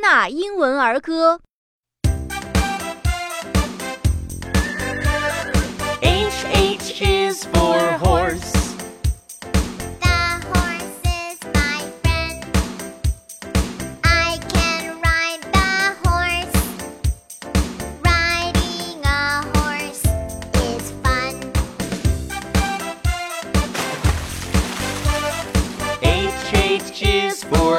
纳英文儿歌。H H is for horse. The horse is my friend. I can ride the horse. Riding a horse is fun. H H is for